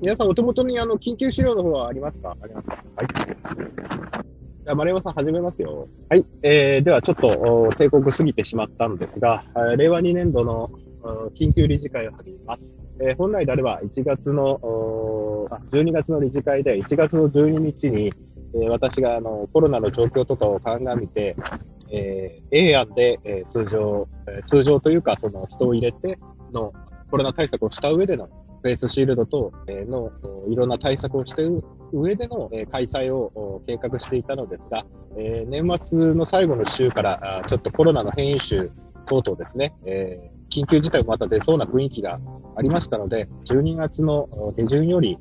皆さんお手元にあの、緊急資料の方はありますか？ありますか？はい。じゃあ、丸山さん始めますよ。はい。えー、ではちょっと、帝国過ぎてしまったんですが、令和2年度の緊急理事会を始めます。えー、本来であれば1月の、12月の理事会で1月の12日に、えー、私があのコロナの状況とかを鑑みて、えー、A 案で、えー、通常、えー、通常というか、その人を入れてのコロナ対策をした上でのフェイスシールド等のいろんな対策をしている上での開催を計画していたのですが、年末の最後の週からちょっとコロナの変異種等々ですね、緊急事態もまた出そうな雰囲気がありましたので、12月の下旬より、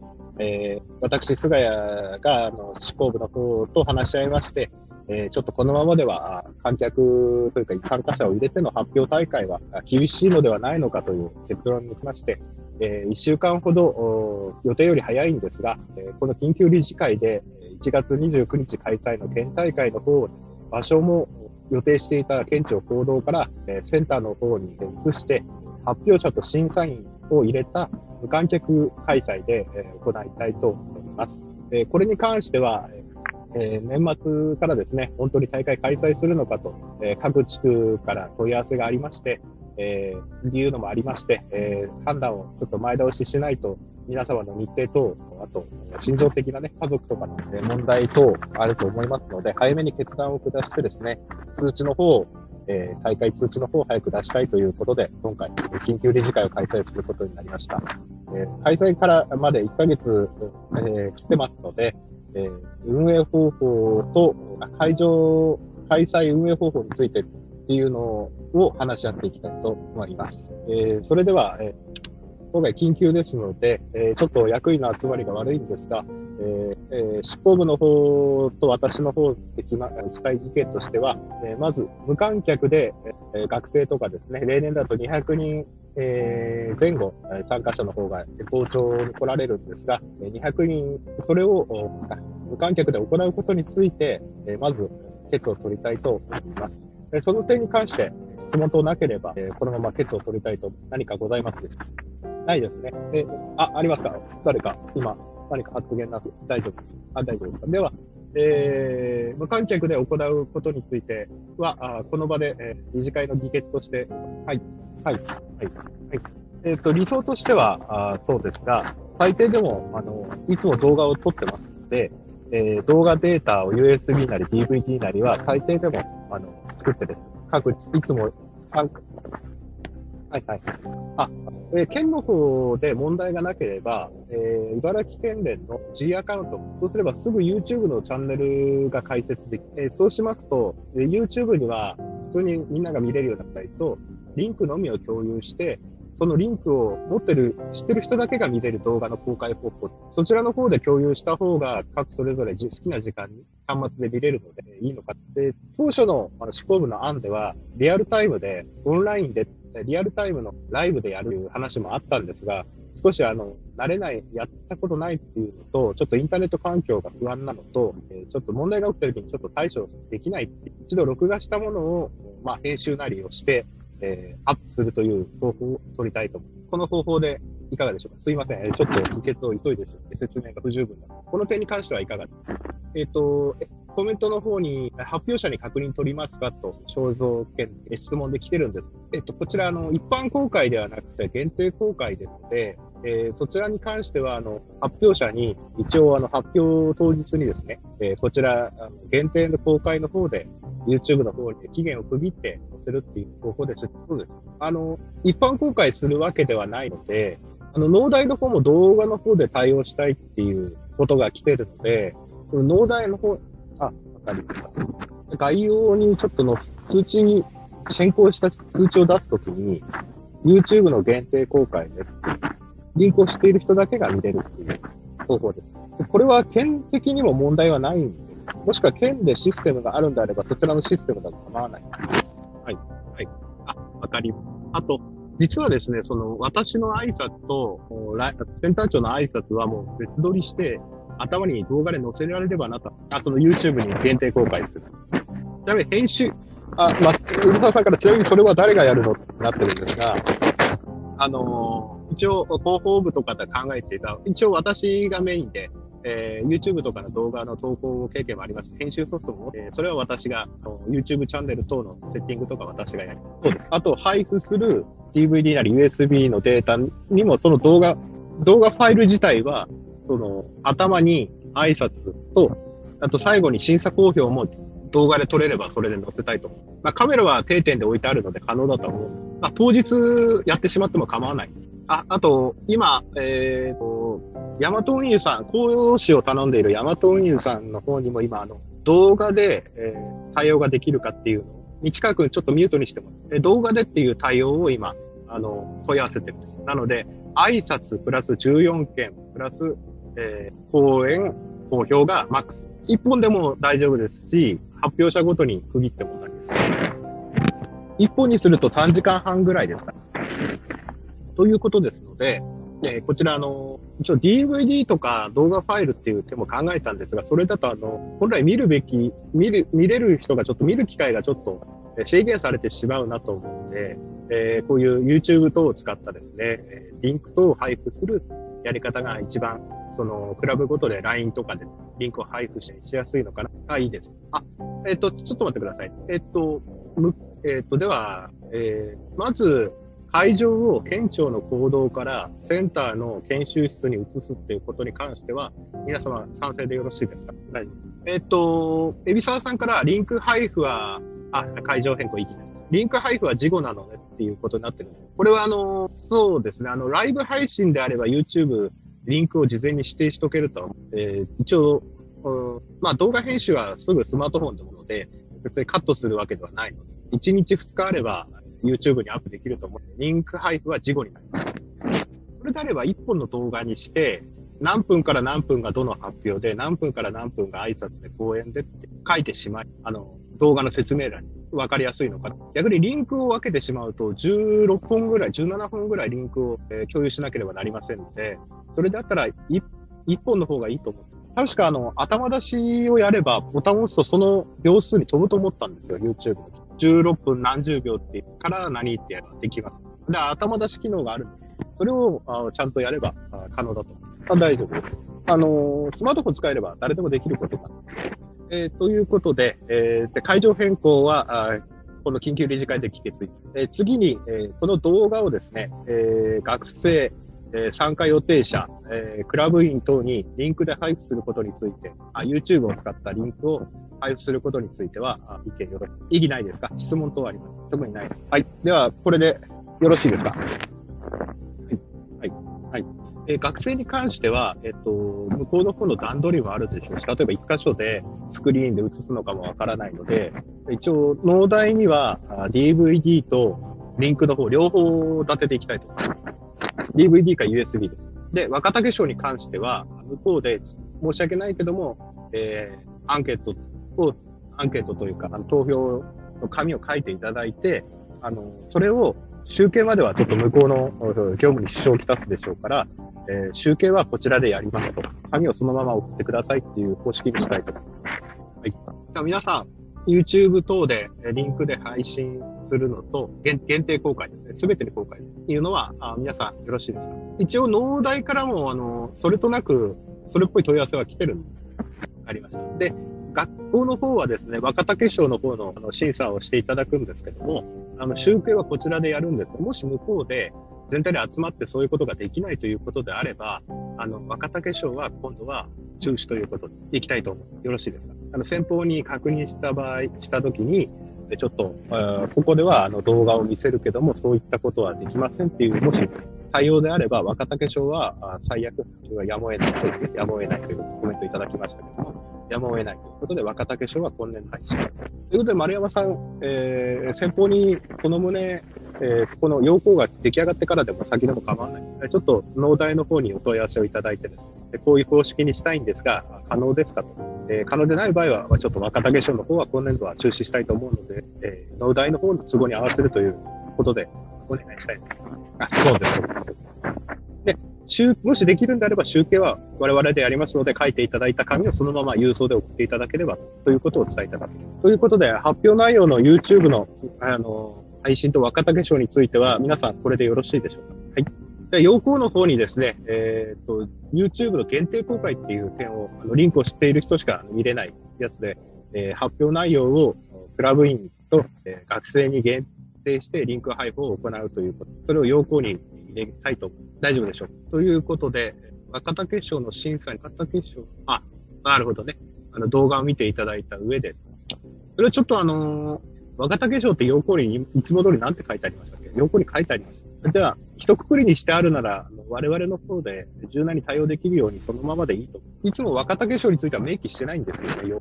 私、菅谷が執行部の方と話し合いまして、えー、ちょっとこのままでは観客というか参加者を入れての発表大会は厳しいのではないのかという結論にきまして、えー、1週間ほど予定より早いんですが、えー、この緊急理事会で1月29日開催の県大会の方をです、ね、場所も予定していた県庁行動から、え、センターの方に移して、発表者と審査員を入れた無観客開催で、え、行いたいと思います。え、これに関しては、えー、年末からですね、本当に大会開催するのかと、えー、各地区から問い合わせがありまして、えー、いうのもありまして、えー、判断をちょっと前倒ししないと、皆様の日程等、あと、心情的なね、家族とかの問題等あると思いますので、早めに決断を下してですね、通知の方を、えー、大会通知の方を早く出したいということで、今回、緊急理事会を開催することになりました。えー、開催からまで1ヶ月、えー、来てますので、えー、運営方法と、会場、開催運営方法についてっていうのを話し合っていきたいと思います。えー、それでは、えー、今回緊急ですので、え、ちょっと役員の集まりが悪いんですが、えー、執行部の方と私の方で決ましたい意見としては、え、まず無観客で、え、学生とかですね、例年だと200人えー、前後、参加者の方が校長に来られるんですが、200人、それを無観客で行うことについて、まず、決を取りたいと思います。その点に関して質問等なければ、このまま決を取りたいと何かございますでないですね。えあ、ありますか？誰か今何か発言なす大丈夫ですあ、大丈夫ですか？では、えー、無観客で行うことについては、あこの場で、えー、理事会の議決として、はい、はい、はい、はい。えっ、ー、と、理想としては、あそうですが、最低でも、あの、いつも動画を撮ってますので、えー、動画データを USB なり DVD なりは最低でも、あの、作ってです。各、いつも、はいはい。あ、えー、県の方で問題がなければ、えー、茨城県連の G アカウント、そうすればすぐ YouTube のチャンネルが開設でき、えー、そうしますと、えー、YouTube には普通にみんなが見れるようになったりと、リンクのみを共有して、そのリンクを持ってる、知ってる人だけが見れる動画の公開方法、そちらの方で共有した方が、各それぞれ好きな時間に端末で見れるのでいいのか。で、当初の執行部の案では、リアルタイムで、オンラインで、リアルタイムのライブでやる話もあったんですが、少しあの、慣れない、やったことないっていうのと、ちょっとインターネット環境が不安なのと、えちょっと問題が起きた時にちょっと対処できないって一度録画したものを、まあ、編集なりをして、えー、アップするという方法を取りたいと思います。この方法でいかがでしょうか？すいません。ちょっと議決を急いでしまって説明が不十分だ。この点に関してはいかがですか？えっ、ー、と、コメントの方に発表者に確認取りますかと、肖像権質問で来てるんです。えっ、と、こちら、あの、一般公開ではなくて限定公開ですので、えー、そちらに関しては、あの、発表者に、一応、あの、発表当日にですね、えー、こちら、限定の公開の方で、YouTube の方に期限を区切って載せるっていう方法でそうです。あの、一般公開するわけではないので、あの、農大の方も動画の方で対応したいっていうことが来てるので、この農大の方、あ、わかりました。概要にちょっとの通知に、先行した通知を出すときに、YouTube の限定公開で、リンクをしている人だけが見れるっていう方法です。これは県的にも問題はないんです。もしくは県でシステムがあるんであれば、そちらのシステムだと構わない。はい。はい。あ、わかります。あと、実はですね、その、私の挨拶と、センター長の挨拶はもう別撮りして、頭に動画で載せられればなと。あ、その YouTube に限定公開する。ちなみに編集、あ、ま、うるささんからちなみにそれは誰がやるのってなってるんですが、あのー一応広報部とかで考えていた、一応私がメインで、えー、YouTube とかの動画の投稿経験もあります。編集ソフトも、えー、それは私が、YouTube チャンネル等のセッティングとか私がやります。そうです。あと、配布する DVD なり USB のデータにも、その動画、動画ファイル自体は、その、頭に挨拶と、あと最後に審査公表も動画で撮れればそれで載せたいと。まあ、カメラは定点で置いてあるので可能だと思う。まあ、当日やってしまっても構わない。あ、あと、今、えー、と、ヤマト運輸さん、公用紙を頼んでいるヤマト運輸さんの方にも今、あの、動画で、えー、対応ができるかっていうのを、日川君ちょっとミュートにしてもえ動画でっていう対応を今、あの、問い合わせてるんです。なので、挨拶プラス14件プラス、えー、講演、公表がマックス。1本でも大丈夫ですし、発表者ごとに区切っても大丈夫です。1本にすると3時間半ぐらいですかということですので、えー、こちら、あの、一応 DVD とか動画ファイルっていう手も考えたんですが、それだと、あの、本来見るべき、見る、見れる人がちょっと見る機会がちょっと制限されてしまうなと思うので、えー、こういう YouTube 等を使ったですね、リンク等を配布するやり方が一番、その、クラブごとで LINE とかでリンクを配布しやすいのかな？あ、いいです。あ、えっ、ー、と、ちょっと待ってください。えっ、ー、と、む、えっ、と、では、えー、まず、会場を県庁の行動からセンターの研修室に移すっていうことに関しては、皆様賛成でよろしいですか？はい。えっ、と、海老沢さんからリンク配布は、あ、会場変更いきなり。リンク配布は事後なのねっていうことになってる。これはあの、そうですね、あの、ライブ配信であれば YouTube、リンクを事前に指定しとけると、えー、一応、うん、まあ動画編集はすぐスマートフォンでもので、別にカットするわけではないのです。1日2日あれば YouTube にアップできると思って、リンク配布は事後になります。それであれば1本の動画にして、何分から何分がどの発表で、何分から何分が挨拶で講演でって書いてしまい、あの、動画の説明欄に分かりやすいのかな。逆にリンクを分けてしまうと、16本ぐらい、17本ぐらいリンクを、え、共有しなければなりませんので、それであったら 1, 1本の方がいいと思って。確かあの、頭出しをやれば、ボタンを押すとその秒数に飛ぶと思ったんですよ、YouTube の。16分何十秒ってから何ってやできます。で、頭出し機能があるんで、それをあちゃんとやれば可能だと。あ大丈夫です。あのー、スマートフォン使えれば誰でもできることか。えー、ということで、えー、で会場変更は、あこの緊急理事会で帰決。えー、次に、えー、この動画をですね、えー、学生、えー、参加予定者、えー、クラブ員等にリンクで配布することについて、あ YouTube を使ったリンクを配布することについては、あ意見よろしい。意義ないですか？質問等あります特にない。はい。では、これでよろしいですか？はい。はい。はい。えー、学生に関しては、えっと、向こうの方の段取りもあるでしょうし、例えば一箇所でスクリーンで映すのかもわからないので、一応、農大には DVD とリンクの方、両方立てていきたいと思います。DVD か USB です。で、若竹賞に関しては、向こうで申し訳ないけども、えー、アンケートを、アンケートというか、あの投票の紙を書いていただいて、あの、それを集計まではちょっと向こうの業務に支障をきたすでしょうから、えー、集計はこちらでやりますと。紙をそのまま送ってくださいっていう方式にしたいと思います。はい。皆さん、YouTube 等でリンクで配信するのと、限定公開ですね。すべてで公開っていうのは、あ皆さんよろしいですか？一応、農大からも、あの、それとなく、それっぽい問い合わせは来てるありました。で、学校の方はですね、若竹賞の方のあの審査をしていただくんですけども、あの集計はこちらでやるんです。もし向こうで全体で集まってそういうことができないということであれば、あの、若竹賞は今度は中止ということでいきたいと思う。よろしいですか？あの、先方に確認した場合、したときに、ちょっと、ここではあの動画を見せるけども、そういったことはできませんっていう、もし対応であれば、若竹賞は最悪、やむを得ない、そうですね、やむを得ないというコメントいただきましたけども、やむを得ないということで、若竹賞は今年廃止。ということで、丸山さん、えー、先方にその旨、えー、この要項が出来上がってからでも先でも構わない。ちょっと農大の方にお問い合わせをいただいてですね、でこういう方式にしたいんですが、可能ですかと。えー、可能でない場合は、ちょっと若竹賞の方は今年度は中止したいと思うので、えー、農大の方の都合に合わせるということでお願いしたいあ、そうです、そうです。もしできるんであれば集計は我々でやりますので、書いていただいた紙をそのまま郵送で送っていただければということを伝えたかった。ということで、発表内容の YouTube の、あの、配信と若竹賞については、皆さんこれでよろしいでしょうか？はい。で、要項の方にですね、えっ、と、YouTube の限定公開っていう点を、あのリンクを知っている人しか見れないやつで、えー、発表内容をクラブ員と、えー、学生に限定してリンク配布を行うということ。それを要項に入れたいと。大丈夫でしょうということで、若竹賞の審査に、若竹賞、あ、なるほどね。あの動画を見ていただいた上で、それはちょっとあのー、若竹賞って要項にいつも通り何て書いてありましたっけ？要項に書いてありました。じゃあ、一括りにしてあるなら、我々の方で柔軟に対応できるようにそのままでいいと。いつも若竹賞については明記してないんですよね。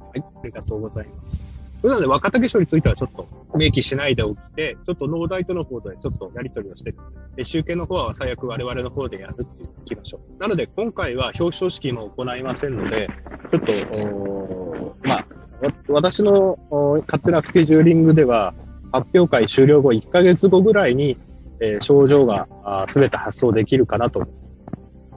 はい、ありがとうございます。なので、若竹賞についてはちょっと明記しないでおきて、ちょっと農大との方でちょっとやり取りをしてですね、集計の方は最悪我々の方でやるっていきましょう。なので、今回は表彰式も行いませんので、ちょっと、まあ、私の勝手なスケジューリングでは、発表会終了後1ヶ月後ぐらいに、えー、症状がすべて発送できるかなと。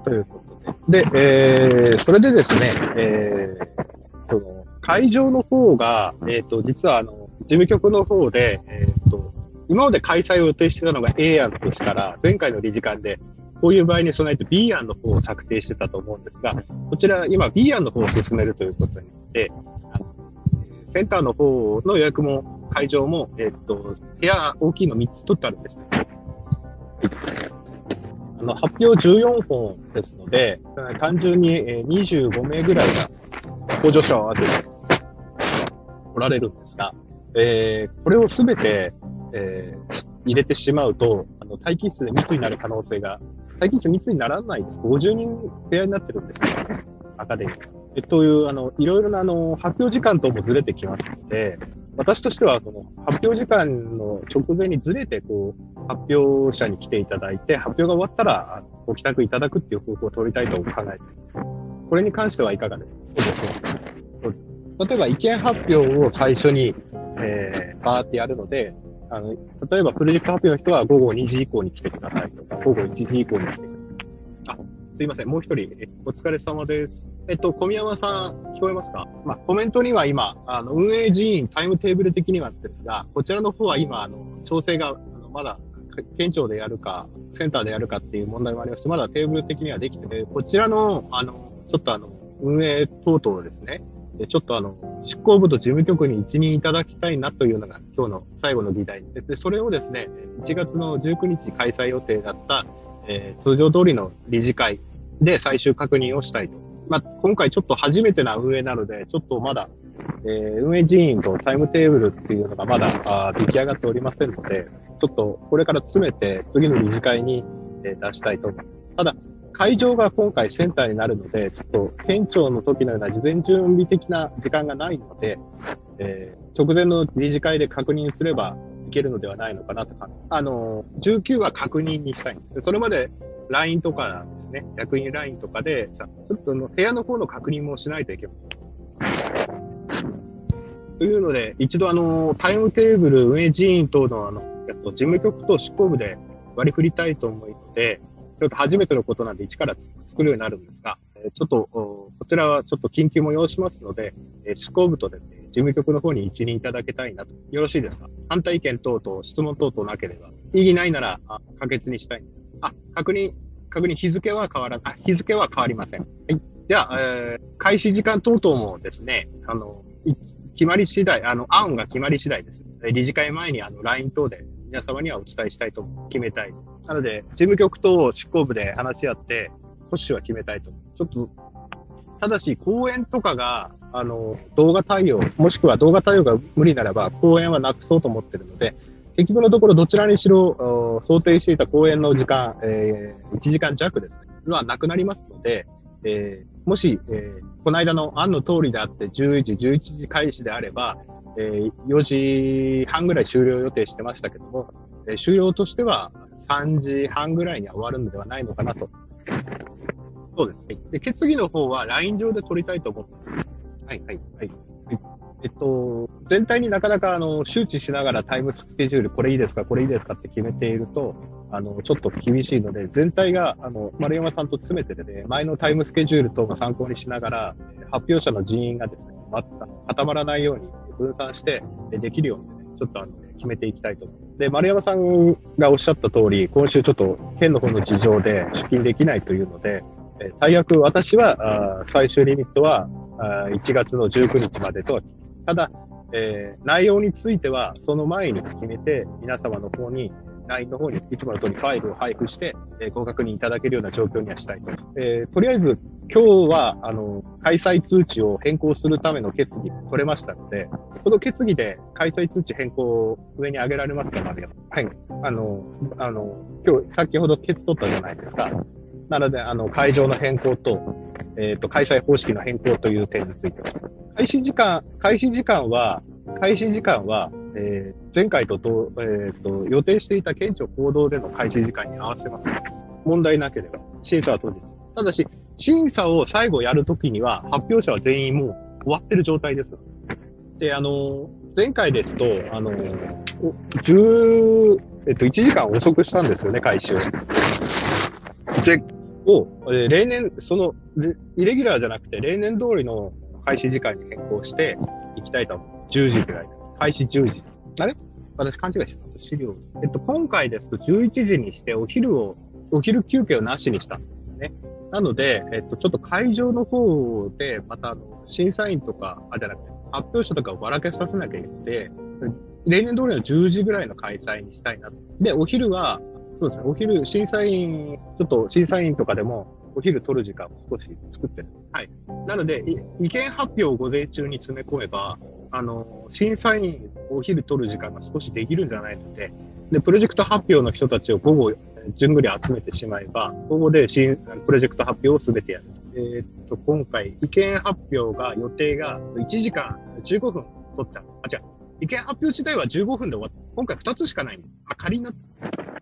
ということで。で、えー、それでですね、えー、その会場の方が、えっ、ー、と、実はあの、事務局の方で、えっ、ー、と、今まで開催を予定してたのが A 案としたら、前回の理事会で、こういう場合に備えて B 案の方を策定してたと思うんですが、こちら今 B 案の方を進めるということになって、センターの方の予約も会場も、えっ、と、部屋大きいの3つ取ってあるんです。あの、発表14本ですので、単純に25名ぐらいが、補助者を合わせておられるんですが、えー、これをすべて、えー、入れてしまうと、あの、待機室で密になる可能性が、待機室密にならないです。50人部屋になってるんですね。アカデミー。えという、あの、いろいろな、あの、発表時間ともずれてきますので、私としては、この発表時間の直前にずれて、こう、発表者に来ていただいて、発表が終わったら、ご帰宅いただくっていう方法を取りたいと考えています。これに関してはいかがですか？そうですね。例えば意見発表を最初に、えー、バーってやるので、あの、例えばプロジェクト発表の人は午後2時以降に来てくださいとか、午後1時以降に来てください。あ、すいません。もう一人、お疲れ様です。えっと、小宮山さん、聞こえますか？まあ、コメントには今、あの、運営人員タイムテーブル的にはですが、こちらの方は今、あの、調整が、あのまだ、県庁でやるか、センターでやるかっていう問題もありまして、まだテーブル的にはできてて、こちらの、あの、ちょっとあの、運営等々ですね、でちょっとあの、執行部と事務局に一任いただきたいなというのが今日の最後の議題で、それをですね、1月の19日開催予定だった、えー、通常通りの理事会で最終確認をしたいと。まあ、今回ちょっと初めてな運営なので、ちょっとまだ、えー、運営人員とタイムテーブルっていうのがまだあ出来上がっておりませんので、ちょっとこれから詰めて次の理事会に、えー、出したいと思います。ただ、会場が今回センターになるので、ちょっと県庁の時のような事前準備的な時間がないので、えー、直前の理事会で確認すればいけるのではないのかなとか、あの、19は確認にしたいんです。それまで LINE とかですね。役員 LINE とかで、ちょっとの部屋の方の確認もしないといけない。というので、一度あの、タイムテーブル運営人員等のあの、やつを事務局と執行部で割り振りたいと思いますので、ちょっと初めてのことなんで一から作るようになるんですが、ちょっと、こちらはちょっと緊急も要しますので、執行部とですね、事務局の方に一任いただけたいなと。よろしいですか？反対意見等々、質問等々なければ。異議ないなら、あ可決にしたい。あ、確認、確認、日付は変わら、あ、日付は変わりません。はい。では、えー、開始時間等々もですね、あの、決まり次第、あの、案が決まり次第です。理事会前にあの、LINE 等で皆様にはお伝えしたいと決めたい。なので、事務局と執行部で話し合って、保守は決めたいと。ちょっと、ただし、講演とかが、あの、動画対応、もしくは動画対応が無理ならば、講演はなくそうと思ってるので、結局のところどちらにしろ、想定していた講演の時間、えー、1時間弱ですね、はなくなりますので、えー、もし、えー、この間の案の通りであって、10時、11時開始であれば、えー、4時半ぐらい終了予定してましたけども、えー、終了としては3時半ぐらいには終わるのではないのかなと。そうです。で、決議の方は LINE 上で取りたいと思ってはい、はい、はい。えっと、全体になかなかあの周知しながらタイムスケジュール、これいいですか、これいいですかって決めていると、あの、ちょっと厳しいので、全体が、あの、丸山さんと詰めてて、ね、前のタイムスケジュール等も参考にしながら、発表者の人員がですね、また固まらないように分散してできるように、ね、ちょっとあの決めていきたいと思います。で、丸山さんがおっしゃった通り、今週ちょっと県の方の事情で出勤できないというので、え最悪私は、最終リミットはあ1月の19日までと、ただ、えー、内容についてはその前に決めて皆様の方に LINE の方にいつもの通りファイルを配布して、えー、ご確認いただけるような状況にはしたいと。えー、とりあえず今日は、あの、開催通知を変更するための決議が取れましたので、この決議で開催通知変更を上に上げられますかまではい。あの、あの、今日先ほど決取ったじゃないですか。なので、あの、会場の変更と、えっ、ー、と、開催方式の変更という点については。開始時間、開始時間は、開始時間は、えー、前回とと,、えーと、予定していた県庁行動での開始時間に合わせます。問題なければ。審査は当日。ただし、審査を最後やるときには、発表者は全員もう終わってる状態です。で、あの、前回ですと、あの、10、えっと、1時間遅くしたんですよね、開始を。ぜを、えー、例年、その、イレギュラーじゃなくて、例年通りの開始時間に変更していきたいと思う。10時ぐらい。開始10時。あれ？私勘違いしました。資料。えっと、今回ですと11時にしてお昼を、お昼休憩をなしにしたんですよね。なので、えっと、ちょっと会場の方で、また、審査員とか、あ、じゃなくて、発表者とかをばらけさせなきゃいけなくて、例年通りの10時ぐらいの開催にしたいなと。で、お昼は、そうですね、お昼、審査員、ちょっと審査員とかでも、お昼取る時間を少し作ってる。はい。なので、意見発表を午前中に詰め込めば、あの、審査員お昼取る時間が少しできるんじゃないので、で、プロジェクト発表の人たちを午後、じゅんぐり集めてしまえば、午後で新プロジェクト発表をすべてやると。えー、っと、今回、意見発表が、予定が1時間15分取った。あ、違う。意見発表自体は15分で終わった。今回2つしかない。あ、仮な。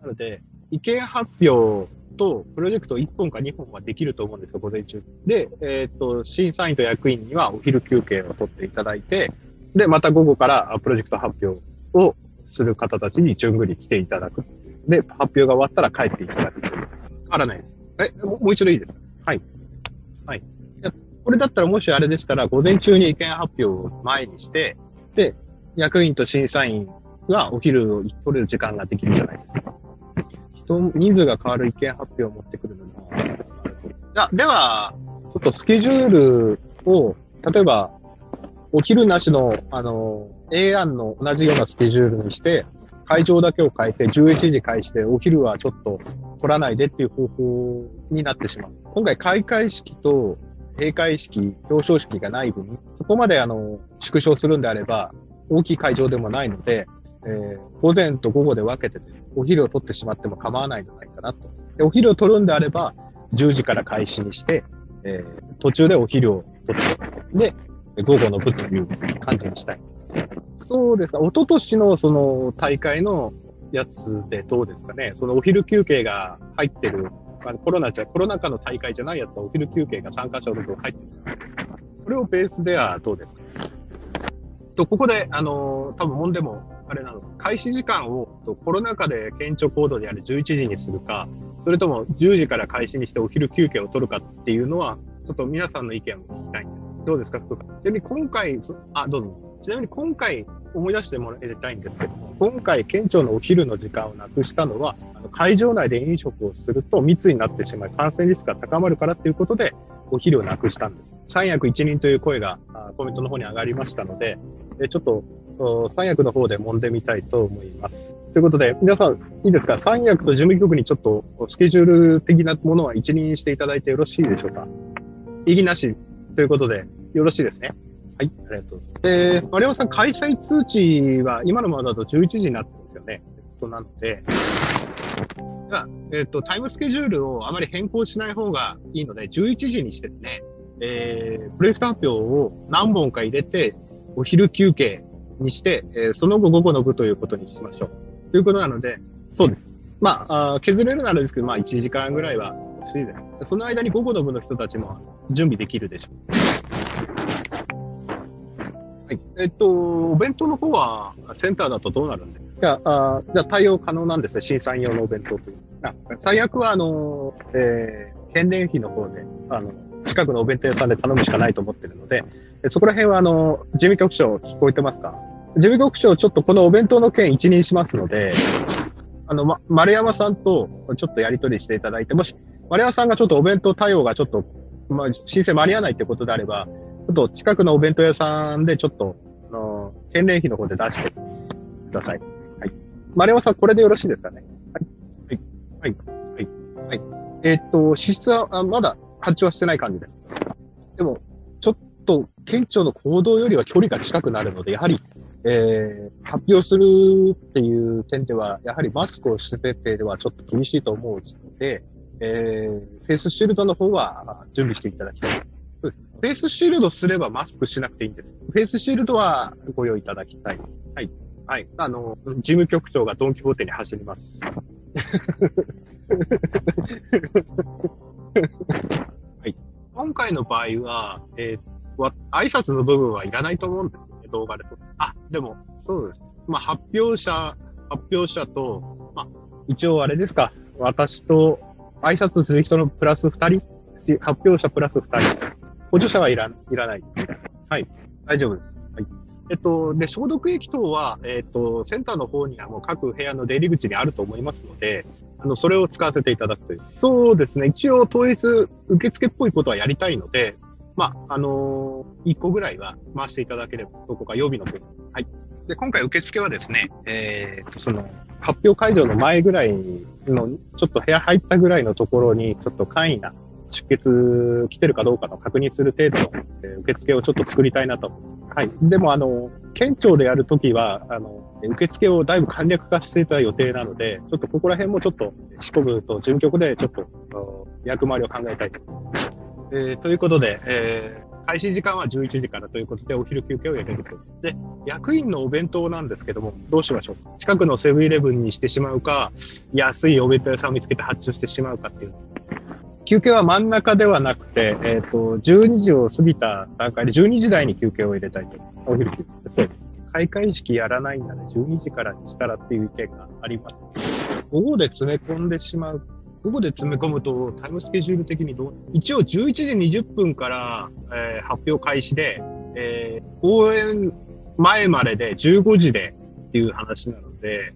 なので、意見発表と、プロジェクト1本か2本はできると思うんですよ、午前中。で、えー、っと、審査員と役員にはお昼休憩を取っていただいて、で、また午後からプロジェクト発表をする方たちに順繰り来ていただく。で、発表が終わったら帰っていただくという。変わらないです。え、もう一度いいですか？はい。はい。これだったらもしあれでしたら、午前中に意見発表を前にして、で、役員と審査員はお昼を取れる時間ができるじゃないですか。人、人数が変わる意見発表を持ってくるのは。では、ちょっとスケジュールを、例えば、お昼なしの、あの、A 案の同じようなスケジュールにして、会場だけを変えて11時開始で、お昼はちょっと取らないでっていう方法になってしまう。今回開会式と閉会式、表彰式がない分、そこまであの、縮小するんであれば、大きい会場でもないので、えー、午前と午後で分けて、お昼を取ってしまっても構わないんじゃないかなと。でお昼を取るんであれば、10時から開始にして、えー、途中でお昼を取って、で、午後の部という感じにしたい。そうですか。一昨年のその大会のやつでどうですかね。そのお昼休憩が入ってる、まあ、コロナじゃ、コロナ禍の大会じゃないやつはお昼休憩が参加者の分入ってるじゃないですか。それをベースではどうですか？と、ここで、あの、多分問題も、あれなの、開始時間をコロナ禍で県庁行動である11時にするか、それとも10時から開始にしてお昼休憩を取るかっていうのは、ちょっと皆さんの意見を聞きたいんです。どうですか？とちなみに今回、あ、どうぞ。ちなみに今回思い出してもらいたいんですけども、今回県庁のお昼の時間をなくしたのは、あの会場内で飲食をすると密になってしまい、感染リスクが高まるからということで、お昼をなくしたんです。三役一人という声がコメントの方に上がりましたので、ちょっと三役の方で揉んでみたいと思います。ということで、皆さん、いいですか？三役と事務局にちょっとスケジュール的なものは一任していただいてよろしいでしょうか？異議なしということで、よろしいですね。はい、ありがとうございます。えー、丸山さん、開催通知は今のままだと11時になってますよね。えっと、なので、えっと、タイムスケジュールをあまり変更しない方がいいので、11時にしてですね、えー、プロジェクト発表を何本か入れて、お昼休憩にして、えー、その後午後の部ということにしましょう。ということなので、そうです。まあ、あ削れるならですけど、まあ、1時間ぐらいは欲しいです。その間に午後の部の人たちも準備できるでしょう。はい。えっと、お弁当の方はセンターだとどうなるんで？じゃあ、あじゃあ対応可能なんですね。審査員用のお弁当という。あ最悪は、あの、えー、返礼費の方で、あの、近くのお弁当屋さんで頼むしかないと思ってるので、そこら辺は、あの、事務局長聞こえてますか？事務局長、ちょっとこのお弁当の件一任しますので、あの、ま、丸山さんとちょっとやり取りしていただいて、もし、丸山さんがちょっとお弁当対応がちょっと、まあ、申請間に合わないってことであれば、ちょっと近くのお弁当屋さんでちょっと、あの、返礼費の方で出してください。はい。丸山さん、これでよろしいですかね？はい。はい。はい。はい。えー、っと、支出はあまだ発注はしてない感じです。でも、ちょっと、県庁の講堂よりは距離が近くなるので、やはり、えー、発表するっていう点では、やはりマスクをしててではちょっと厳しいと思うので、えー、フェイスシールドの方は準備していただきたい。そうです。フェイスシールドすればマスクしなくていいんです。フェイスシールドはご用意いただきたい。はい。はい。あの、事務局長がドンキホーテに走ります。はい。今回の場合は、えー、挨拶の部分はいらないと思うんですよね、動画でと。あ、でも、そうです。まあ、発表者、発表者と、まあ、一応あれですか、私と挨拶する人のプラス2人？発表者プラス2人。補助者はいらいらない。はい。大丈夫です。はい。えっと、で、消毒液等は、えっと、センターの方にはもう各部屋の出入り口にあると思いますので、あの、それを使わせていただくという。そうですね。一応、当日、受付っぽいことはやりたいので、まあ、あのー、1個ぐらいは回していただければ、どこか予備の分。はい。で、今回受付はですね、えー、と、その、発表会場の前ぐらいの、ちょっと部屋入ったぐらいのところに、ちょっと簡易な出血来てるかどうかの確認する程度の、えー、受付をちょっと作りたいなと。はい。でも、あの、県庁でやるときは、あの、受付をだいぶ簡略化していた予定なので、ちょっとここら辺もちょっと、四国と事務局でちょっと、役回りを考えたいと。えー、ということで、えー、開始時間は11時からということで、お昼休憩を入れると。で、役員のお弁当なんですけども、どうしましょう？近くのセブンイレブンにしてしまうか、安いお弁当屋さんを見つけて発注してしまうかっていう。休憩は真ん中ではなくて、えっ、ー、と、12時を過ぎた段階で12時台に休憩を入れたいと。お昼休憩。そうです。開会式やらないんだね、12時からにしたらっていう意見があります。午後で詰め込んでしまう。午後で詰め込むとタイムスケジュール的にどう一応11時20分から、えー、発表開始で、えー、公演前までで15時でっていう話なので、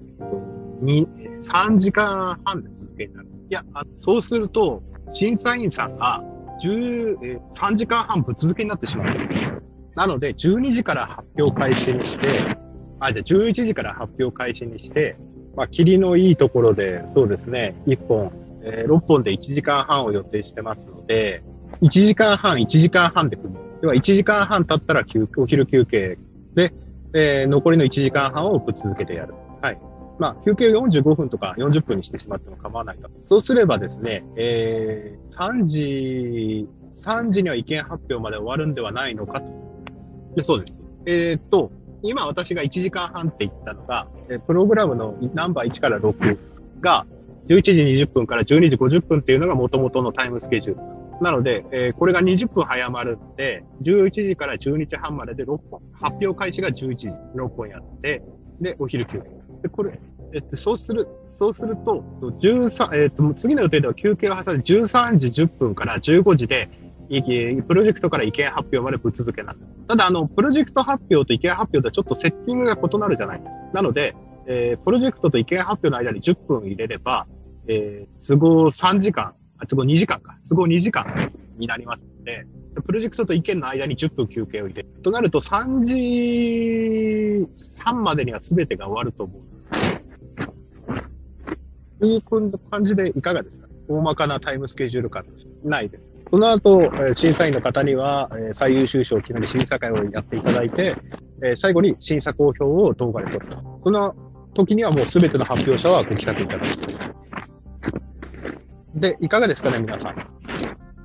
3時間半で続けになる。いや、そうすると、審査員さんが10、えー、3時間半ぶっ続けになってしまうんですよ。なので、12時から発表開始にして、あ、じゃ11時から発表開始にして、まあ、霧のいいところで、そうですね、1本、えー、6本で1時間半を予定してますので、1時間半、1時間半で組む。では、1時間半経ったら休お昼休憩で、えー、残りの1時間半をぶっ続けてやる。はい。まあ、休憩45分とか40分にしてしまっても構わないと。そうすればですね、えー、3時、3時には意見発表まで終わるんではないのかと。でそうです。えー、っと、今私が1時間半って言ったのが、プログラムのナンバー1から6が11時20分から12時50分っていうのが元々のタイムスケジュール。なので、えー、これが20分早まるんで、11時から12時半までで6本。発表開始が11時、6本やって、で、お昼休憩。で、これ、えっと、そうする、そうすると、13、えっと、次の予定では休憩を挟んで13時10分から15時で、プロジェクトから意見発表までぶっ続けなただ、あの、プロジェクト発表と意見発表ではちょっとセッティングが異なるじゃないですか。なので、えー、プロジェクトと意見発表の間に10分入れれば、えー、都合3時間、あ、都合2時間か。都合2時間になりますので、プロジェクトと意見の間に10分休憩を入れる。となると3時半までには全てが終わると思う。という感じでいかがですか？大まかなタイムスケジュール感ないです。その後、審査員の方には、最優秀賞を決める審査会をやっていただいて、最後に審査公表を動画で撮ると。その時にはもうすべての発表者はご帰宅いただく。で、いかがですかね、皆さん。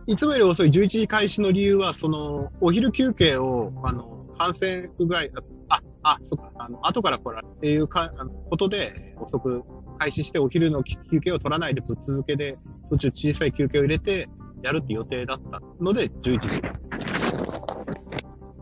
いつもより遅い11時開始の理由は、その、お昼休憩を、あの、感染不具合、あ、あ、そっか、あの、後から来られるっていうか、あのことで、遅く開始してお昼の休憩を取らないでぶっ続けで、途中小さい休憩を入れて、やるって予定だったので、11時。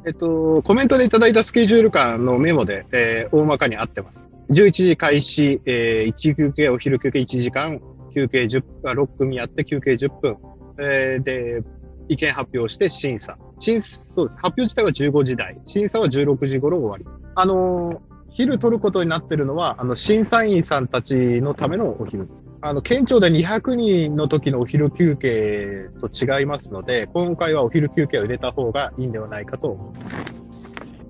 えっと、コメントでいただいたスケジュール感のメモで、えー、大まかに合ってます。11時開始、えー、1休憩、お昼休憩1時間、休憩10、6組やって休憩10分、えー、で、意見発表して審査。審、そうです。発表自体は15時台。審査は16時頃終わり。あの、昼取ることになってるのは、あの、審査員さんたちのためのお昼。あの、県庁で200人の時のお昼休憩と違いますので、今回はお昼休憩を入れた方がいいんではないかと思。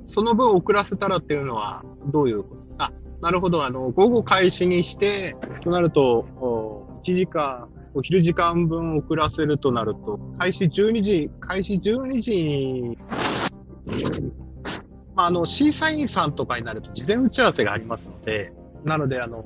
その分遅らせたらっていうのは、どういうこと？あ、なるほど。あの、午後開始にして、となると、1時間、お昼時間分遅らせるとなると、開始12時、開始12時まあ、あの、審査員さんとかになると事前打ち合わせがありますので、なので、あの、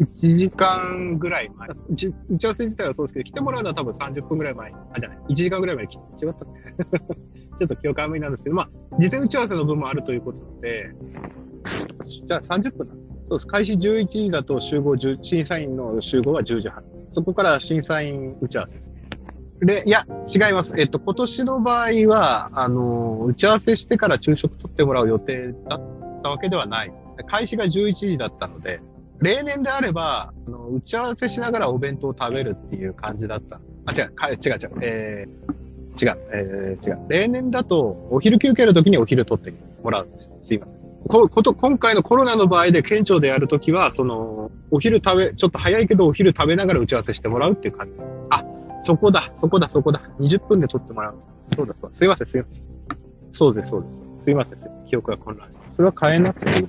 1時間ぐらい前。打ち合わせ自体はそうですけど、来てもらうのは多分30分ぐらい前。あ、じゃない。1時間ぐらい前に来て、違った ちょっと記憶あんまりなんですけど、まあ、事前打ち合わせの分もあるということで、じゃあ30分なんそうです。開始11時だと集合10、審査員の集合は10時半。そこから審査員打ち合わせ。で、いや、違います。えっと、今年の場合は、あの、打ち合わせしてから昼食取ってもらう予定だったわけではない。開始が11時だったので、例年であれば、あの打ち合わせしながらお弁当を食べるっていう感じだった。あ、違う、か違う違う。えー、違う、えー、違う。例年だと、お昼休憩の時にお昼取ってもらうんです。すいません。ここと今回のコロナの場合で県庁でやるときは、その、お昼食べ、ちょっと早いけどお昼食べながら打ち合わせしてもらうっていう感じ。あ、そこだ、そこだ、そこだ。20分で撮ってもらう。そうだ、そうだ。すいません、すいません。そうです、そうです。すいません、記憶が混乱します。それは変えなくていい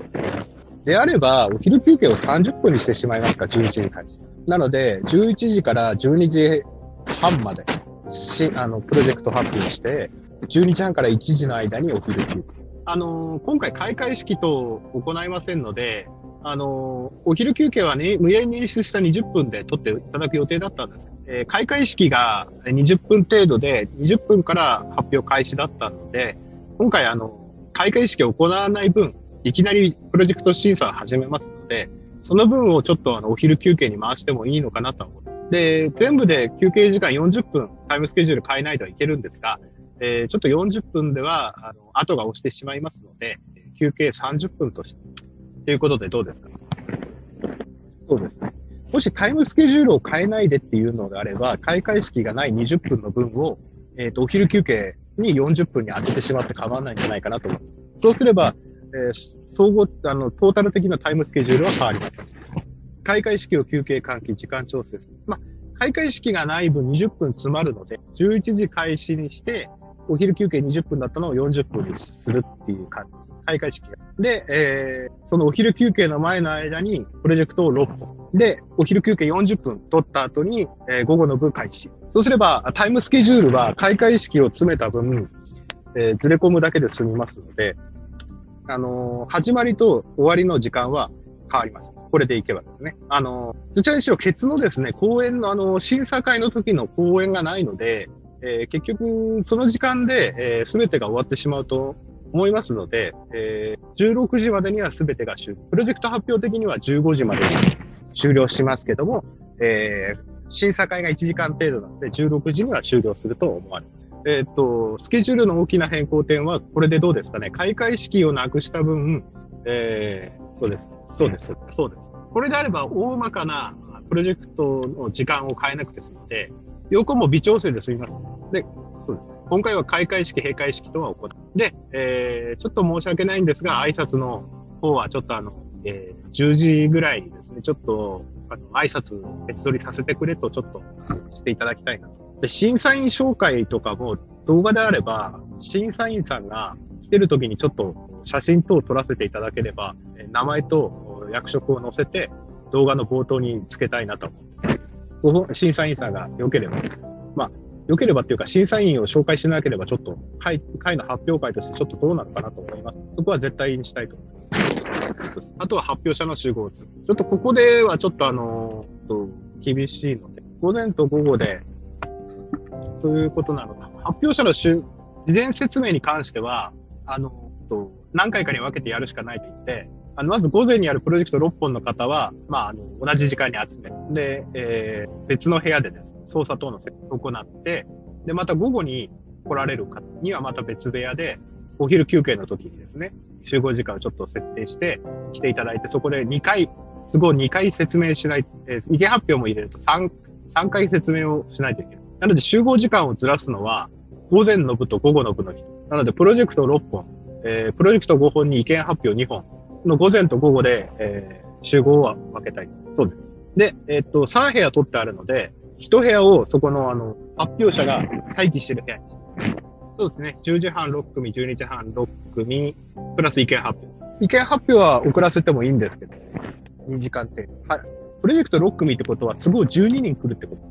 であれば、お昼休憩を30分にしてしまいますか、11時開始。なので、11時から12時半まで、し、あの、プロジェクト発表して、12時半から1時の間にお昼休憩。あのー、今回開会式と行いませんので、あのー、お昼休憩はね、無限に演出した20分で取っていただく予定だったんです。えー、開会式が20分程度で、20分から発表開始だったので、今回あの、開会式を行わない分、いきなりプロジェクト審査を始めますので、その分をちょっとあの、お昼休憩に回してもいいのかなと思う。で、全部で休憩時間40分、タイムスケジュール変えないといけるんですが、えー、ちょっと40分では、あの、後が押してしまいますので、休憩30分として、ということでどうですか？そうですね。もしタイムスケジュールを変えないでっていうのであれば、開会式がない20分の分を、えっ、ー、と、お昼休憩に40分に当ててしまって構わないんじゃないかなと思う。そうすれば、えー、総合、あの、トータル的なタイムスケジュールは変わりません。開会式を休憩換気、時間調整する。まあ、開会式がない分20分詰まるので、11時開始にして、お昼休憩20分だったのを40分にするっていう感じ。開会式が。で、えー、そのお昼休憩の前の間に、プロジェクトを6本。で、お昼休憩40分取った後に、えー、午後の部開始。そうすれば、タイムスケジュールは開会式を詰めた分、えー、ずれ込むだけで済みますので、あのー、始まりと終わりの時間は変わります。これでいけばですね。あのー、どちらにしろケツのですね、公演のあの、審査会の時の公演がないので、えー、結局、その時間で、えー、全てが終わってしまうと思いますので、えー、16時までには全てが終了。プロジェクト発表的には15時までに終了しますけども、えー、審査会が1時間程度なので、16時には終了すると思われます。えっ、と、スケジュールの大きな変更点は、これでどうですかね？開会式をなくした分、えー、そうです。そうです。そうです。これであれば、大まかなプロジェクトの時間を変えなくて済むの横も微調整で済みます。で、そうです。今回は開会式、閉会式とは行う。で、えー、ちょっと申し訳ないんですが、挨拶の方はちょっとあの、えー、10時ぐらいにですね、ちょっと、あの、挨拶別撮りさせてくれとちょっとしていただきたいなと。で、審査員紹介とかも動画であれば、審査員さんが来てる時にちょっと写真等を撮らせていただければ、名前と役職を載せて動画の冒頭につけたいなと思審査員さんが良ければ、まあ、良ければっていうか、審査員を紹介しなければ、ちょっと会、会の発表会としてちょっとどうなのかなと思います。そこは絶対にしたいと思います。あとは発表者の集合図。ちょっとここではちょっとあのと、厳しいので、午前と午後で、ということなのか。発表者の事前説明に関しては、あの、と何回かに分けてやるしかないと言って、あの、まず午前にやるプロジェクト6本の方は、まあ、あの、同じ時間に集め、で、えー、別の部屋でです、ね、操作等の設定を行って、で、また午後に来られる方にはまた別部屋で、お昼休憩の時にですね、集合時間をちょっと設定して来ていただいて、そこで2回、都合2回説明しない、えー、意見発表も入れると3、3回説明をしないといけない。なので集合時間をずらすのは、午前の部と午後の部の人。なので、プロジェクト6本、えー、プロジェクト5本に意見発表2本の午前と午後で、えー、集合は分けたい。そうです。で、えっ、と、3部屋取ってあるので、1部屋をそこのあの、発表者が待機してる部屋にそうですね。10時半6組、12時半6組、プラス意見発表。意見発表は遅らせてもいいんですけど、2時間程度。はい。プロジェクト6組ってことは都合12人来るってこと。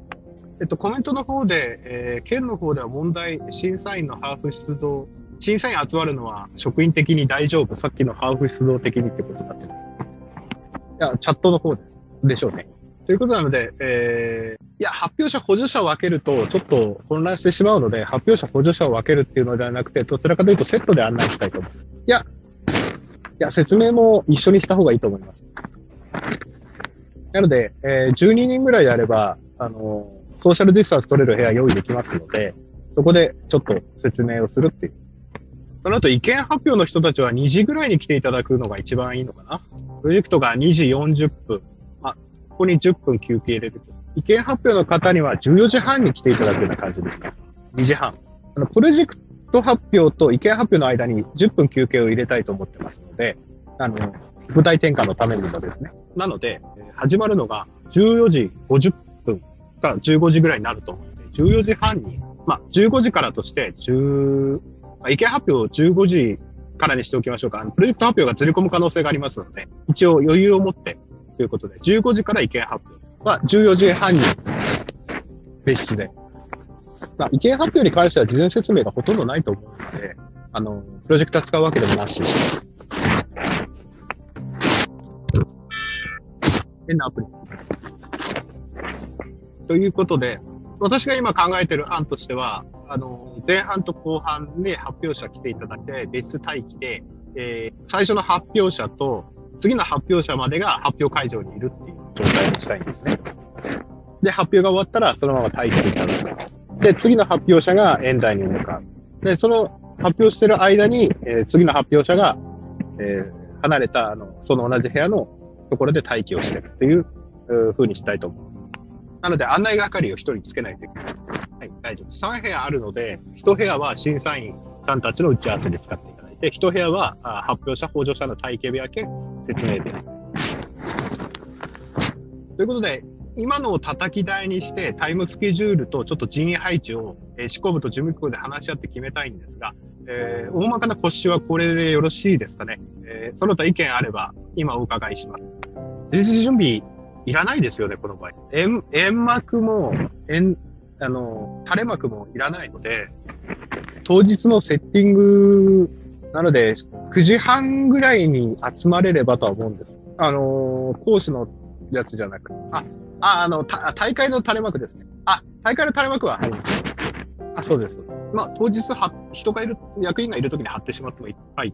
えっと、コメントの方で、えー、県の方では問題、審査員のハーフ出動、審査員集まるのは職員的に大丈夫、さっきのハーフ出動的にってことだって。いや、チャットの方ででしょうね。ということなので、えー、いや、発表者、補助者を分けると、ちょっと混乱してしまうので、発表者、補助者を分けるっていうのではなくて、どちらかというとセットで案内したいと思う。いや、いや、説明も一緒にした方がいいと思います。なので、えー、12人ぐらいであれば、あのー、ソーシャルディスタンス取れる部屋用意できますので、そこでちょっと説明をするっていう。その後、意見発表の人たちは2時ぐらいに来ていただくのが一番いいのかな。プロジェクトが2時40分。あ、ここに10分休憩入れると。意見発表の方には14時半に来ていただくような感じですか。2時半。あの、プロジェクト発表と意見発表の間に10分休憩を入れたいと思ってますので、あの、舞台転換のためにもですね。なので、始まるのが14時50分か15時ぐらいになると思うので、14時半に、まあ、15時からとして、10、意見発表を15時からにしておきましょうか。プロジェクト発表がずれ込む可能性がありますので、一応余裕を持ってということで、15時から意見発表は14時半に別室で。まあ、意見発表に関しては事前説明がほとんどないと思うので、あの、プロジェクター使うわけでもなし。変なアプリ。ということで、私が今考えている案としては、あの、前半と後半で発表者来ていただいて、別待機で、えー、最初の発表者と、次の発表者までが発表会場にいるっていう状態にしたいんですね。で、発表が終わったら、そのまま退出いただく。で、次の発表者が演台に向かう。で、その発表してる間に、えー、次の発表者が、えー、離れた、あの、その同じ部屋のところで待機をしてるっていう風にしたいと思う。なので、案内係を一人つけないといけない。大丈夫です。3部屋あるので、1部屋は審査員さんたちの打ち合わせで使っていただいて、1部屋は発表者、補助者の体系部屋兼説明部屋。ということで、今のを叩き台にしてタイムスケジュールとちょっと人員配置を、えー、部と事務局で話し合って決めたいんですが、えー、大まかな骨子はこれでよろしいですかね。えー、その他意見あれば今お伺いします。前日準備いらないですよね、この場合。円、円膜も、円、あの、垂れ幕もいらないので、当日のセッティング、なので、9時半ぐらいに集まれればとは思うんです。あの講師のやつじゃなく、あ、あ、あの、大会の垂れ幕ですね。あ、大会の垂れ幕は入ります。あ、そうです。まあ、当日は、人がいる、役員がいるときに貼ってしまってもいい。はい。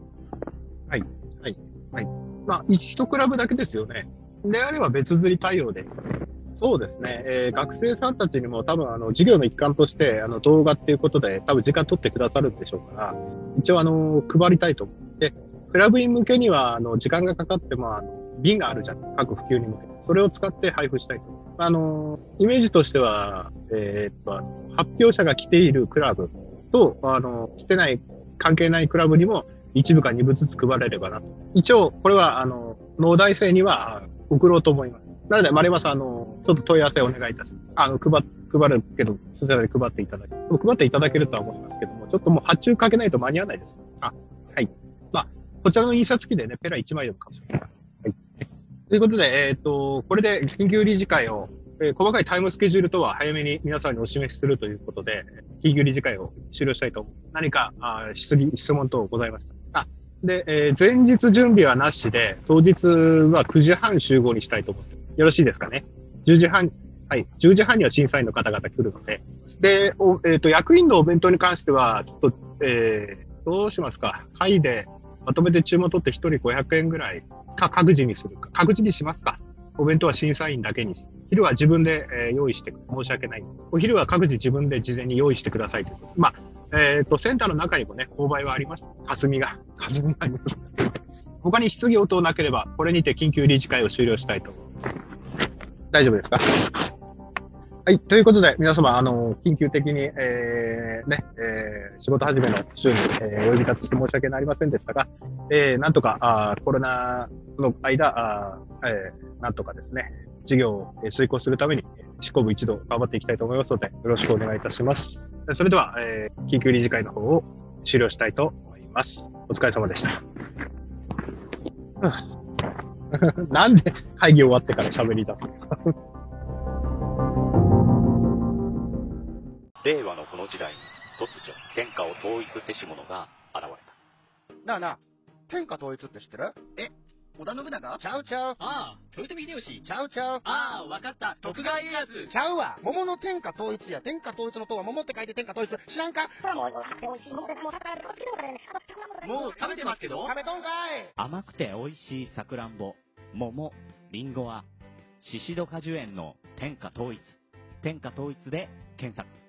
はい。はい。はい。まあ、一クラブだけですよね。であれば別釣り対応で。そうですね。えー、学生さんたちにも多分あの授業の一環としてあの動画っていうことで多分時間取ってくださるんでしょうから、一応あの配りたいと思って、クラブ員向けにはあの時間がかかってもあの瓶があるじゃん。各普及に向けて。それを使って配布したいと。あの、イメージとしては、えー、っと、発表者が来ているクラブと、あの、来てない、関係ないクラブにも一部か二部ずつ配れればなと。一応、これは、あの、農大生には送ろうと思います。なので、丸山さん、あの、ちょっと問い合わせをお願いいたします。あの、配、配るけど、そちらで配っていただけ。配っていただけるとは思いますけども、ちょっともう発注かけないと間に合わないです。あ、はい。まあ、こちらの印刷機でね、ペラ1枚でもかもしれない。はい。ということで、えっ、ー、と、これで緊急理事会を、えー、細かいタイムスケジュールとは早めに皆さんにお示しするということで、緊急理事会を終了したいと思う。何か、あ質疑、質問等ございました。あで、えー、前日準備はなしで、当日は9時半集合にしたいと思ってよろしいですかね？10時半、はい、10時半には審査員の方々来るので、で、おえっ、ー、と、役員のお弁当に関しては、ちょっと、えー、どうしますか。会でまとめて注文取って1人500円ぐらいか各自にするか。各自にしますか。お弁当は審査員だけに昼は自分で、えー、用意して申し訳ない。お昼は各自自分で事前に用意してくださいということ。まあ、えっ、ー、と、センターの中にもね、勾配はあります。霞が、霞があります。他に質疑応答なければ、これにて緊急理事会を終了したいと思います。大丈夫ですか？はい。ということで、皆様、あの、緊急的に、えー、ね、えー、仕事始めの週に、えー、お呼び立てして申し訳ありませんでしたが、えー、なんとか、あコロナの間、あえー、なんとかですね、事業を遂行するために、執行部一同頑張っていきたいと思いますので、よろしくお願いいたします。それでは、えー、緊急理事会の方を終了したいと思います。お疲れ様でした。なんで会議終わってから喋り出すの？令和のこの時代に突如天下を統一せし者が現れた。なあなあ天下統一って知ってる？え織田信長？ちゃうちゃう。ああ豊臣秀吉？ちゃうちゃう。ああわかった。徳川家康。ちゃうわ。桃の天下統一や。天下統一の塔は桃って書いて天下統一。知らんか？もう食べてますけど。食べとんかい。甘くて美味しいさくらんぼ桃りんごはシシド果樹園の天下統一。天下統一で検索。